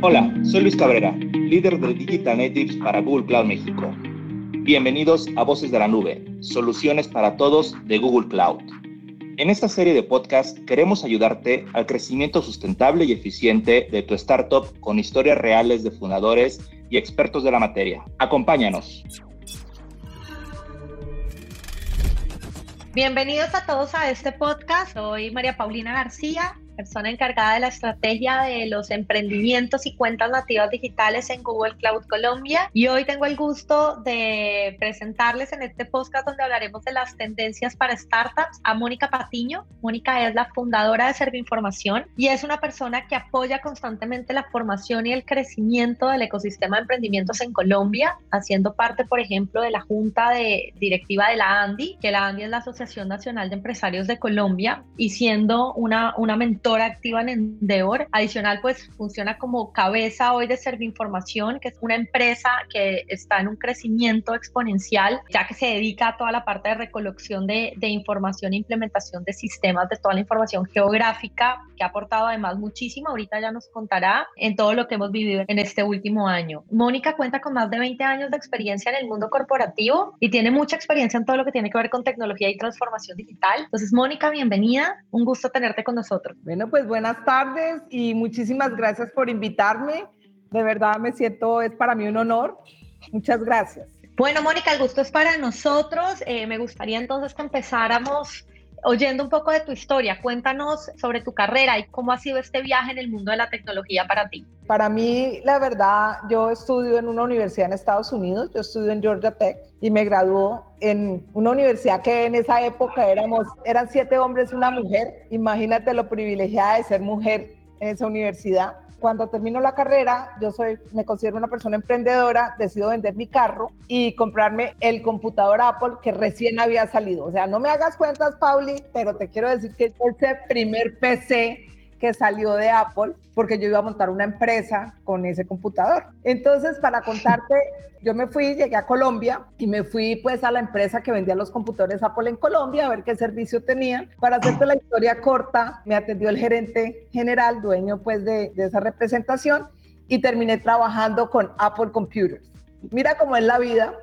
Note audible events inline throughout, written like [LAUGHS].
Hola, soy Luis Cabrera, líder de Digital Natives para Google Cloud México. Bienvenidos a Voces de la Nube, soluciones para todos de Google Cloud. En esta serie de podcast queremos ayudarte al crecimiento sustentable y eficiente de tu startup con historias reales de fundadores y expertos de la materia. Acompáñanos. Bienvenidos a todos a este podcast. Soy María Paulina García, persona encargada de la estrategia de los emprendimientos y cuentas nativas digitales en Google Cloud Colombia. Y hoy tengo el gusto de presentarles en este podcast donde hablaremos de las tendencias para startups a Mónica Patiño. Mónica es la fundadora de Servinformación y es una persona que apoya constantemente la formación y el crecimiento del ecosistema de emprendimientos en Colombia, haciendo parte, por ejemplo, de la junta de directiva de la ANDI, que la ANDI es la Asociación Nacional de Empresarios de Colombia, y siendo una, una mentora activa en Endeavor. Adicional, pues funciona como cabeza hoy de Servinformación, que es una empresa que está en un crecimiento exponencial, ya que se dedica a toda la parte de recolección de, de información e implementación de sistemas de toda la información geográfica, que ha aportado además muchísimo. Ahorita ya nos contará en todo lo que hemos vivido en este último año. Mónica cuenta con más de 20 años de experiencia en el mundo corporativo y tiene mucha experiencia en todo lo que tiene que ver con tecnología y transformación digital. Entonces, Mónica, bienvenida. Un gusto tenerte con nosotros. Bueno, pues buenas tardes y muchísimas gracias por invitarme. De verdad me siento, es para mí un honor. Muchas gracias. Bueno, Mónica, el gusto es para nosotros. Eh, me gustaría entonces que empezáramos oyendo un poco de tu historia. Cuéntanos sobre tu carrera y cómo ha sido este viaje en el mundo de la tecnología para ti. Para mí, la verdad, yo estudio en una universidad en Estados Unidos, yo estudio en Georgia Tech y me graduó en una universidad que en esa época éramos, eran siete hombres y una mujer. Imagínate lo privilegiada de ser mujer en esa universidad. Cuando termino la carrera, yo soy, me considero una persona emprendedora, decido vender mi carro y comprarme el computador Apple que recién había salido. O sea, no me hagas cuentas, Pauli, pero te quiero decir que ese primer PC que salió de Apple porque yo iba a montar una empresa con ese computador. Entonces, para contarte, yo me fui, llegué a Colombia y me fui pues a la empresa que vendía los computadores Apple en Colombia a ver qué servicio tenían. Para hacerte la historia corta, me atendió el gerente general, dueño pues de, de esa representación y terminé trabajando con Apple Computers. Mira cómo es la vida.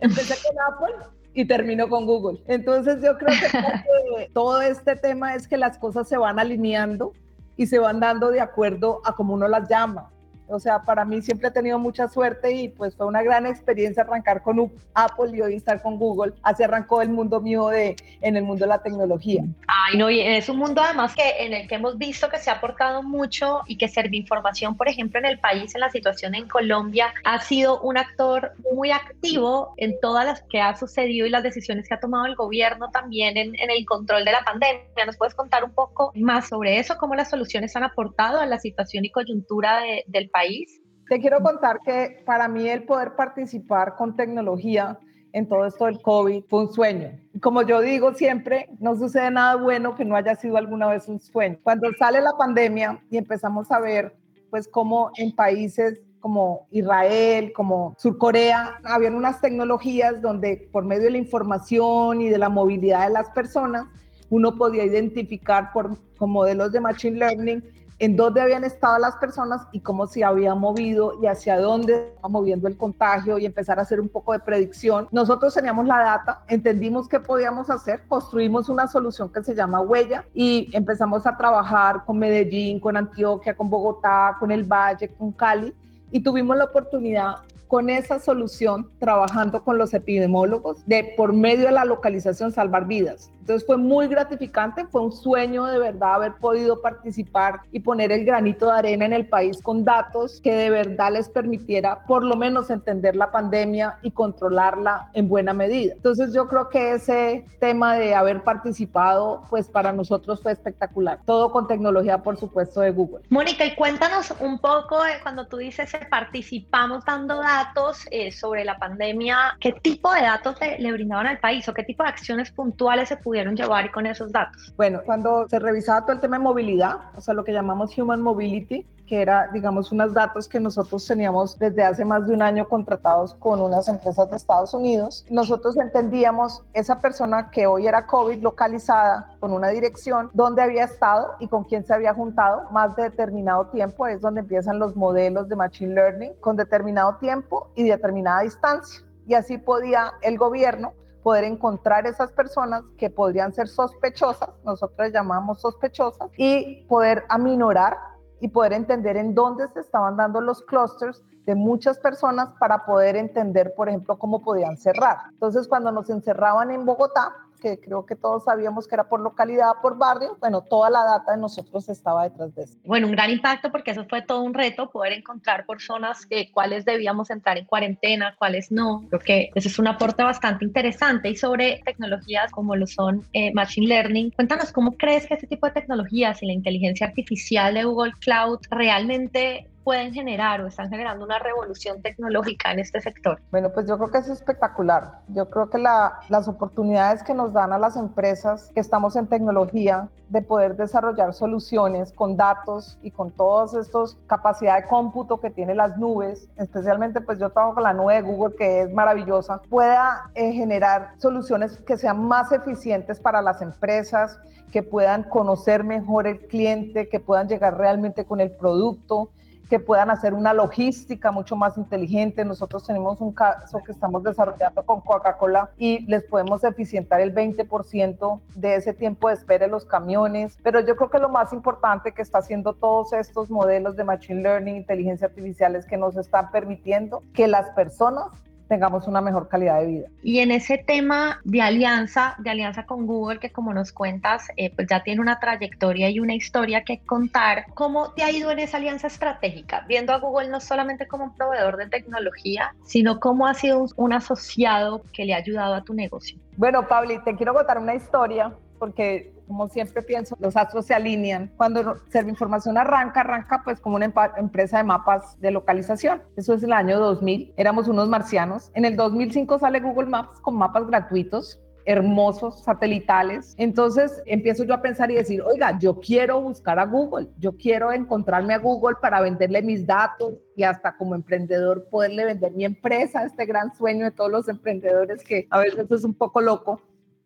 Empecé con Apple y termino con Google. Entonces yo creo que [LAUGHS] todo este tema es que las cosas se van alineando y se van dando de acuerdo a cómo uno las llama. O sea, para mí siempre he tenido mucha suerte y pues fue una gran experiencia arrancar con Apple y hoy estar con Google. Así arrancó el mundo mío de, en el mundo de la tecnología. Ay, no, y es un mundo además que en el que hemos visto que se ha aportado mucho y que Servinformación, por ejemplo, en el país, en la situación en Colombia, ha sido un actor muy activo en todas las que ha sucedido y las decisiones que ha tomado el gobierno también en, en el control de la pandemia. ¿Nos puedes contar un poco más sobre eso? ¿Cómo las soluciones han aportado a la situación y coyuntura de, del país? Te quiero contar que para mí el poder participar con tecnología en todo esto del COVID fue un sueño. Como yo digo siempre, no sucede nada bueno que no haya sido alguna vez un sueño. Cuando sale la pandemia y empezamos a ver pues cómo en países como Israel, como Surcorea, habían unas tecnologías donde por medio de la información y de la movilidad de las personas, uno podía identificar por, con modelos de Machine Learning en dónde habían estado las personas y cómo se había movido y hacia dónde estaba moviendo el contagio y empezar a hacer un poco de predicción. Nosotros teníamos la data, entendimos qué podíamos hacer, construimos una solución que se llama Huella y empezamos a trabajar con Medellín, con Antioquia, con Bogotá, con el Valle, con Cali y tuvimos la oportunidad con esa solución, trabajando con los epidemiólogos, de por medio de la localización salvar vidas. Entonces fue muy gratificante, fue un sueño de verdad haber podido participar y poner el granito de arena en el país con datos que de verdad les permitiera por lo menos entender la pandemia y controlarla en buena medida. Entonces yo creo que ese tema de haber participado, pues para nosotros fue espectacular. Todo con tecnología, por supuesto, de Google. Mónica, y cuéntanos un poco de cuando tú dices que participamos dando datos eh, sobre la pandemia, ¿qué tipo de datos le, le brindaban al país o qué tipo de acciones puntuales se pudieron llevar con esos datos? Bueno, cuando se revisaba todo el tema de movilidad, o sea, lo que llamamos Human Mobility, que era, digamos, unos datos que nosotros teníamos desde hace más de un año contratados con unas empresas de Estados Unidos, nosotros entendíamos esa persona que hoy era COVID localizada con una dirección, dónde había estado y con quién se había juntado más de determinado tiempo. Es donde empiezan los modelos de Machine Learning con determinado tiempo y determinada distancia. Y así podía el gobierno poder encontrar esas personas que podrían ser sospechosas, nosotros llamamos sospechosas, y poder aminorar y poder entender en dónde se estaban dando los clusters de muchas personas para poder entender, por ejemplo, cómo podían cerrar. Entonces, cuando nos encerraban en Bogotá, que creo que todos sabíamos que era por localidad, por barrio, bueno, toda la data de nosotros estaba detrás de eso. Bueno, un gran impacto porque eso fue todo un reto, poder encontrar personas que cuáles debíamos entrar en cuarentena, cuáles no. Creo que ese es un aporte bastante interesante y sobre tecnologías como lo son eh, Machine Learning. Cuéntanos cómo crees que este tipo de tecnologías y la inteligencia artificial de Google Cloud realmente pueden generar o están generando una revolución tecnológica en este sector? Bueno, pues yo creo que es espectacular. Yo creo que las oportunidades que nos dan a las empresas que estamos en tecnología de poder desarrollar soluciones con datos y con todos estos capacidad de cómputo que tiene las nubes, especialmente pues yo trabajo con la nube de Google que es maravillosa, pueda eh, generar soluciones que sean más eficientes para las empresas, que puedan conocer mejor el cliente, que puedan llegar realmente con el producto, que puedan hacer una logística mucho más inteligente. Nosotros tenemos un caso que estamos desarrollando con Coca-Cola y les podemos eficientar el 20% de ese tiempo de espera en los camiones. Pero yo creo que lo más importante que está haciendo todos estos modelos de Machine Learning, inteligencia artificial, es que nos están permitiendo que las personas tengamos una mejor calidad de vida. Y en ese tema de alianza, de alianza con Google, que como nos cuentas, eh, pues ya tiene una trayectoria y una historia que contar, ¿cómo te ha ido en esa alianza estratégica? Viendo a Google no solamente como un proveedor de tecnología, sino como ha sido un asociado que le ha ayudado a tu negocio. Bueno, Pablo, te quiero contar una historia porque como siempre pienso, los astros se alinean. Cuando Información arranca, arranca pues como una empresa de mapas de localización. Eso es el año 2000. Éramos unos marcianos. En el 2005 sale Google Maps con mapas gratuitos hermosos, satelitales. Entonces empiezo yo a pensar y decir, oiga, yo quiero buscar a Google, yo quiero encontrarme a Google para venderle mis datos y hasta como emprendedor poderle vender mi empresa, este gran sueño de todos los emprendedores que a veces es un poco loco.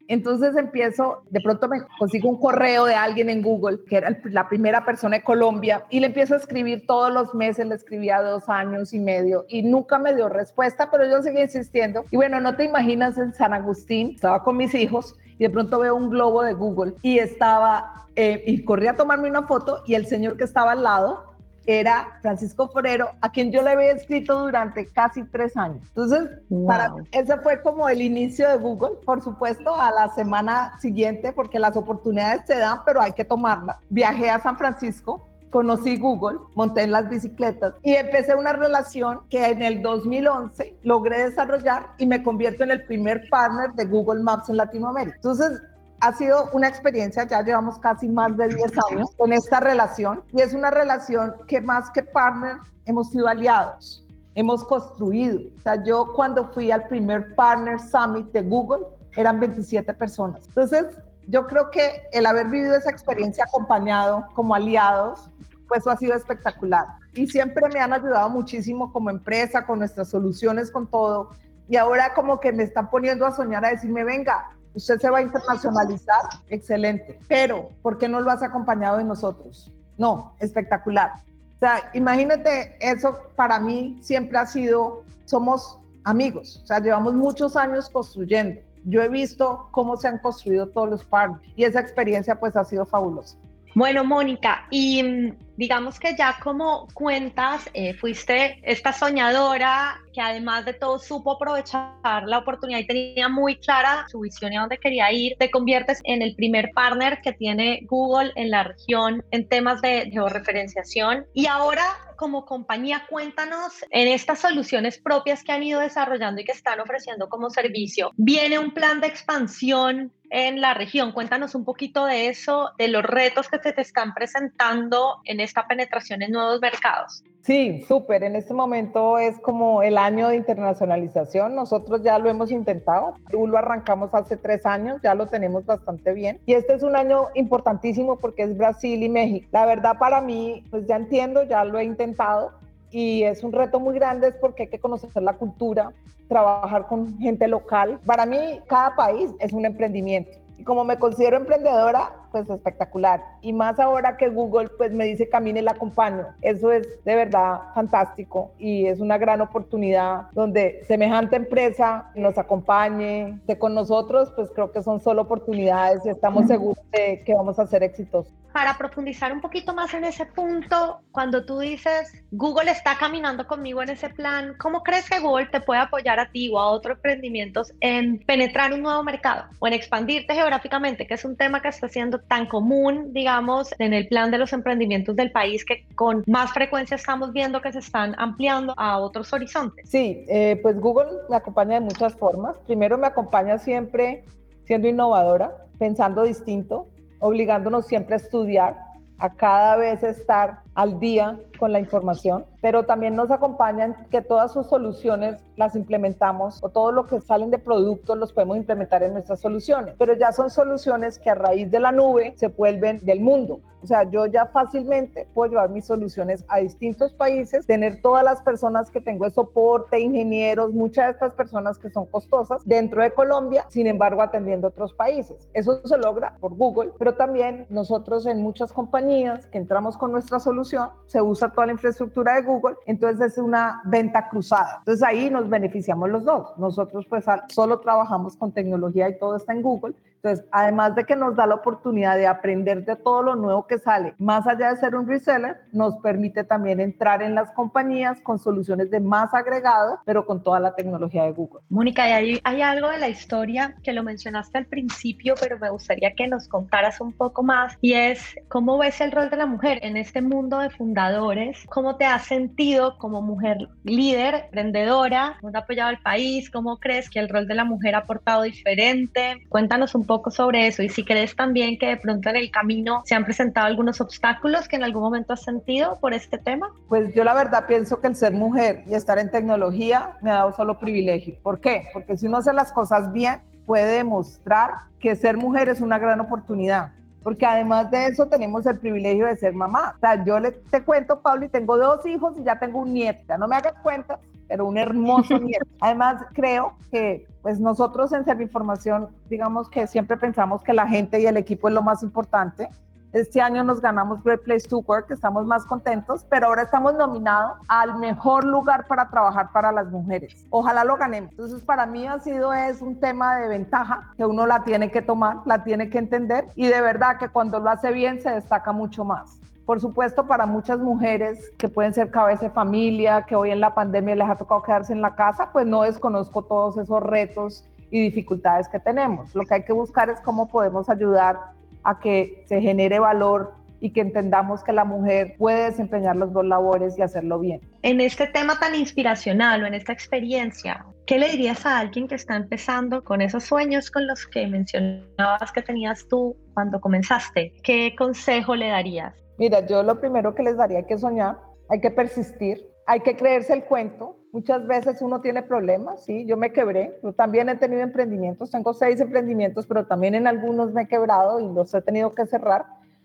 Entonces empiezo, de pronto me consigo un correo de alguien en Google, que era la primera persona de Colombia, y le empiezo a escribir todos los meses, le escribía dos años y medio, y nunca me dio respuesta, pero yo seguí insistiendo. Y bueno, no te imaginas en San Agustín, estaba con mis hijos, y de pronto veo un globo de Google, y estaba, eh, y corrí a tomarme una foto, y el señor que estaba al lado era Francisco Forero, a quien yo le había escrito durante casi tres años. Entonces, para ese fue como el inicio de Google, por supuesto, a la semana siguiente, porque las oportunidades se dan, pero hay que tomarlas. Viajé a San Francisco, conocí Google, monté en las bicicletas y empecé una relación que en el 2011 logré desarrollar y me convierto en el primer partner de Google Maps en Latinoamérica. Entonces, ha sido una experiencia, ya llevamos casi más de 10 años con esta relación y es una relación que más que partner hemos sido aliados, hemos construido. O sea, yo cuando fui al primer Partner Summit de Google eran 27 personas. Entonces, yo creo que el haber vivido esa experiencia acompañado como aliados, pues eso ha sido espectacular. Y siempre me han ayudado muchísimo como empresa, con nuestras soluciones, con todo. Y ahora como que me están poniendo a soñar a decirme, venga, usted se va a internacionalizar, excelente, pero ¿por qué no lo has acompañado de nosotros? No, espectacular. O sea, imagínate, eso para mí siempre ha sido, somos amigos, o sea, llevamos muchos años construyendo. Yo he visto cómo se han construido todos los partners y esa experiencia pues ha sido fabulosa. Bueno, Mónica, y mm, digamos que ya como cuentas, eh, fuiste esta soñadora que además de todo supo aprovechar la oportunidad y tenía muy clara su visión y a dónde quería ir, te conviertes en el primer partner que tiene Google en la región en temas de georreferenciación. Y ahora como compañía, cuéntanos en estas soluciones propias que han ido desarrollando y que están ofreciendo como servicio. ¿Viene un plan de expansión en la región? Cuéntanos un poquito de eso, de los retos que se te están presentando en esta penetración en nuevos mercados. Sí, súper. En este momento es como el año de internacionalización. Nosotros ya lo hemos intentado. Lo arrancamos hace tres años, ya lo tenemos bastante bien. Y este es un año importantísimo porque es Brasil y México. La verdad para mí, pues ya entiendo, ya lo he intentado y es un reto muy grande es porque hay que conocer la cultura, trabajar con gente local. Para mí, cada país es un emprendimiento Y como me considero emprendedora, pues espectacular. Y más ahora que Google pues me dice camine, la acompaño. Eso es de verdad fantástico y es una gran oportunidad donde semejante empresa nos acompañe, esté con nosotros, pues creo que son solo oportunidades y estamos seguros de que vamos a ser exitosos. Para profundizar un poquito más en ese punto, cuando tú dices Google está caminando conmigo en ese plan, ¿cómo crees que Google te puede apoyar a ti o a otros emprendimientos en penetrar un nuevo mercado o en expandirte geográficamente, que es un tema que está siendo tan común, digamos, en el plan de los emprendimientos del país que con más frecuencia estamos viendo que se están ampliando a otros horizontes? Sí, eh, pues Google me acompaña de muchas formas. Primero me acompaña siempre siendo innovadora, pensando distinto, obligándonos siempre a estudiar, a cada vez estar al día con la información, pero también nos acompañan que todas sus soluciones las implementamos o todo lo que salen de productos los podemos implementar en nuestras soluciones, pero ya son soluciones que a raíz de la nube se vuelven del mundo. O sea, yo ya fácilmente puedo llevar mis soluciones a distintos países, tener todas las personas que tengo de soporte, ingenieros, muchas de estas personas que son costosas dentro de Colombia, sin embargo atendiendo otros países. Eso se logra por Google, pero también nosotros en muchas compañías que entramos con nuestra se usa toda la infraestructura de Google, entonces es una venta cruzada. Entonces ahí nos beneficiamos los dos. Nosotros pues solo trabajamos con tecnología y todo está en Google, entonces, además de que nos da la oportunidad de aprender de todo lo nuevo que sale, más allá de ser un reseller, nos permite también entrar en las compañías con soluciones de más agregado, pero con toda la tecnología de Google. Mónica, hay, hay algo de la historia que lo mencionaste al principio, pero me gustaría que nos contaras un poco más y es cómo ves el rol de la mujer en este mundo de fundadores, cómo te has sentido como mujer líder, emprendedora, cómo ha apoyado al país, cómo crees que el rol de la mujer ha aportado diferente. Cuéntanos un poco poco sobre eso y si crees también que de pronto en el camino se han presentado algunos obstáculos que en algún momento has sentido por este tema. Pues yo la verdad pienso que el ser mujer y estar en tecnología me ha dado solo privilegio. ¿Por qué? Porque si uno hace las cosas bien, puede demostrar que ser mujer es una gran oportunidad porque además de eso tenemos el privilegio de ser mamá. O sea, yo le, te cuento, Pablo, y tengo dos hijos y ya tengo un nieto. Ya no me hagas cuenta, pero un hermoso [LAUGHS] nieto. Además, creo que pues nosotros en Información, digamos que siempre pensamos que la gente y el equipo es lo más importante. Este año nos ganamos Great Place to Work, estamos más contentos, pero ahora estamos nominados al mejor lugar para trabajar para las mujeres. Ojalá lo ganemos. Entonces, para mí ha sido es un tema de ventaja que uno la tiene que tomar, la tiene que entender y de verdad que cuando lo hace bien se destaca mucho más. Por supuesto, para muchas mujeres que pueden ser cabeza de familia, que hoy en la pandemia les ha tocado quedarse en la casa, pues no desconozco todos esos retos y dificultades que tenemos. Lo que hay que buscar es cómo podemos ayudar a que se genere valor y que entendamos que la mujer puede desempeñar los dos labores y hacerlo bien. En este tema tan inspiracional o en esta experiencia, ¿qué le dirías a alguien que está empezando con esos sueños con los que mencionabas que tenías tú cuando comenzaste? ¿Qué consejo le darías? Mira, yo lo primero que les daría hay que soñar, hay que persistir, hay que creerse el cuento. Muchas veces uno tiene problemas, sí, yo me quebré, yo también he tenido emprendimientos, tengo seis emprendimientos, pero también en algunos me he quebrado y los he tenido que cerrar,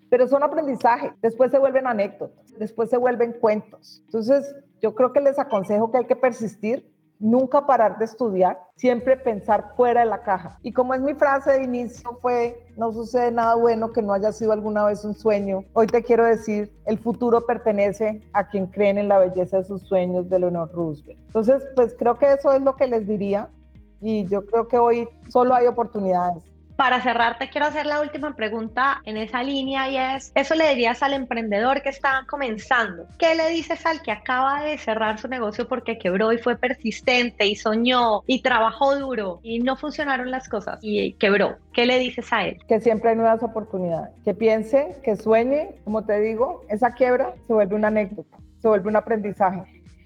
pero son aprendizaje, después se vuelven anécdotas, después se vuelven cuentos. Entonces, yo creo que les aconsejo que hay que persistir, nunca parar de estudiar, siempre pensar fuera de la caja. Y como es mi frase de inicio fue, no sucede nada bueno que no haya sido alguna vez un sueño. Hoy te quiero decir, el futuro pertenece a quien creen en la belleza de sus sueños de Leonor Roosevelt. Entonces, pues creo que eso es lo que les diría. Y yo creo que hoy solo hay oportunidades. Para cerrar, te quiero hacer la última pregunta en esa línea y es, eso le dirías al emprendedor que está comenzando. ¿Qué le dices al que acaba de cerrar su negocio porque quebró y fue persistente y soñó y trabajó duro y no funcionaron las cosas y quebró? ¿Qué le dices a él? Que siempre hay nuevas oportunidades, que piense, que sueñe, como te digo, esa quiebra se vuelve una anécdota, se vuelve un aprendizaje.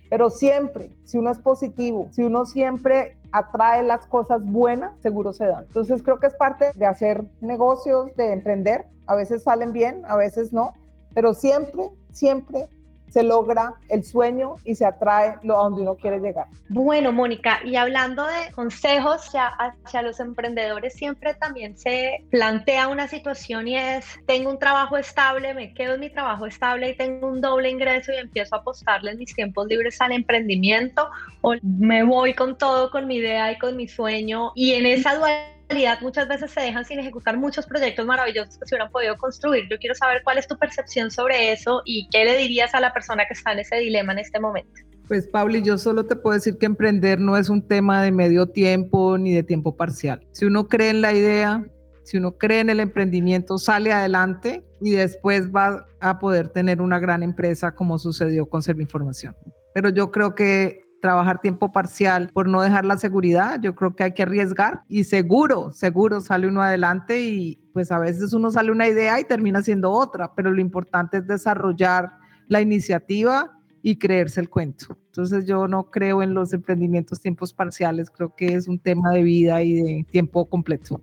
Pero siempre, si uno es positivo, si uno siempre atrae las cosas buenas, seguro se dan. Entonces creo que es parte de hacer negocios, de emprender. A veces salen bien, a veces no, pero siempre, siempre se logra el sueño y se atrae lo a donde uno quiere llegar. Bueno, Mónica, y hablando de consejos hacia, hacia, los emprendedores, siempre también se plantea una situación y es, tengo un trabajo estable, me quedo en mi trabajo estable y tengo un doble ingreso y empiezo a apostarle en mis tiempos libres al emprendimiento o me voy con todo, con mi idea y con mi sueño y en esa dualidad muchas veces se dejan sin ejecutar muchos proyectos maravillosos que se hubieran podido construir. Yo quiero saber cuál es tu percepción sobre eso y qué le dirías a la persona que está en ese dilema en este momento. Pues Pauli, yo solo te puedo decir que emprender no es un tema de medio tiempo ni de tiempo parcial. Si uno cree en la idea, si uno cree en el emprendimiento, sale adelante y después va a poder tener una gran empresa como sucedió con Información. Pero yo creo que trabajar tiempo parcial por no dejar la seguridad, yo creo que hay que arriesgar y seguro, seguro sale uno adelante y pues a veces uno sale una idea y termina siendo otra, pero lo importante es desarrollar la iniciativa y creerse el cuento. Entonces yo no creo en los emprendimientos tiempos parciales, creo que es un tema de vida y de tiempo completo.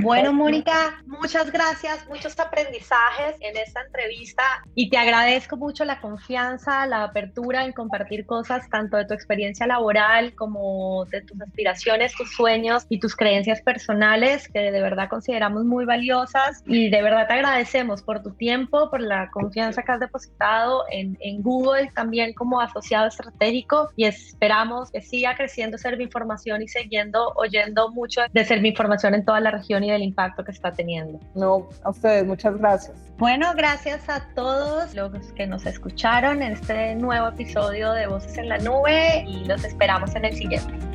Bueno, Mónica, muchas gracias, muchos aprendizajes en esta entrevista y te agradezco mucho la confianza, la apertura en compartir cosas tanto de tu experiencia laboral como de tus aspiraciones, tus sueños y tus creencias personales que de verdad consideramos muy valiosas. Y de verdad te agradecemos por tu tiempo, por la confianza que has depositado en, en Google también como asociado estratégico. Y esperamos que siga creciendo Información y siguiendo oyendo mucho de Información en toda la región y del impacto que está teniendo. No, a ustedes, muchas gracias. Bueno, gracias a todos los que nos escucharon en este nuevo episodio de Voces en la Nube y los esperamos en el siguiente.